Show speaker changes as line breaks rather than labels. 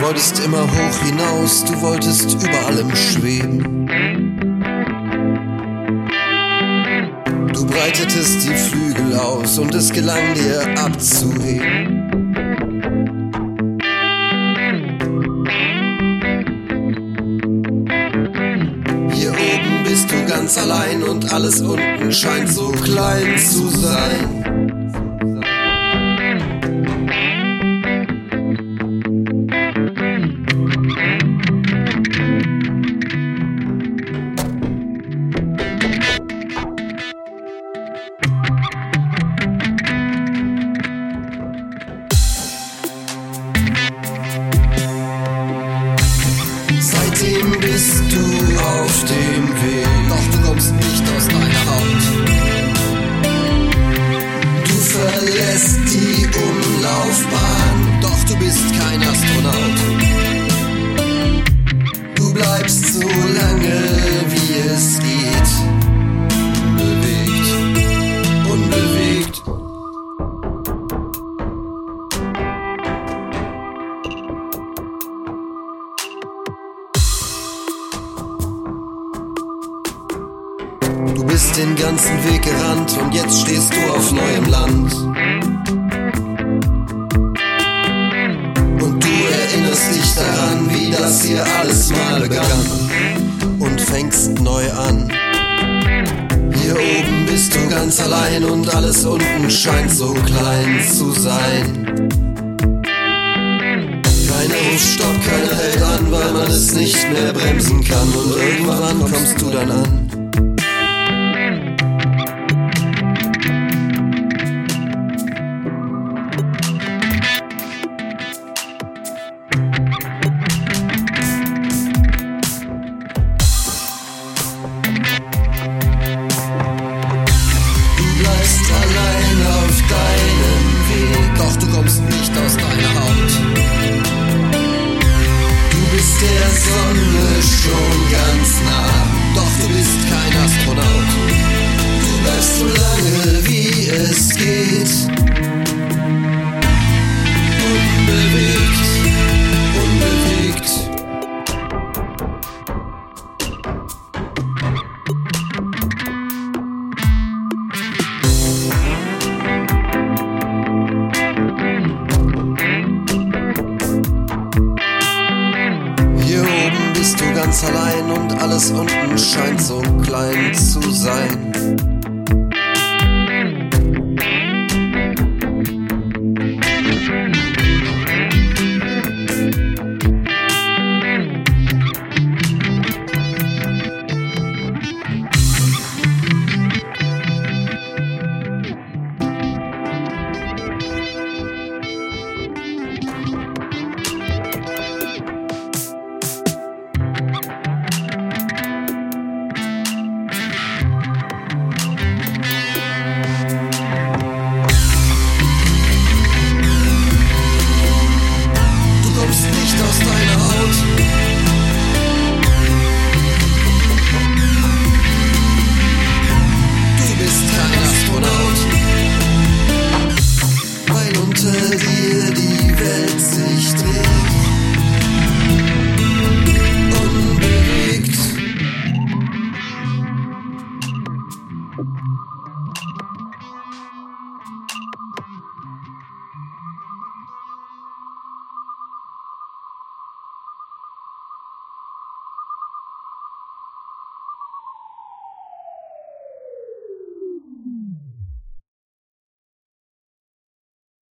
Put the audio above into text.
wolltest immer hoch hinaus, du wolltest über allem schweben. Du breitetest die Flügel aus und es gelang dir abzuheben. Hier oben bist du ganz allein und alles unten scheint so klein zu sein. Du auf Du bist den ganzen Weg gerannt und jetzt stehst du auf neuem Land. Und du erinnerst dich daran, wie das hier alles mal begann. Und fängst neu an. Hier oben bist du ganz allein und alles unten scheint so klein zu sein. Keiner ruft Stopp, keiner hält an, weil man es nicht mehr bremsen kann. Und irgendwann kommst du dann an. Bist du ganz allein und alles unten scheint so klein zu sein.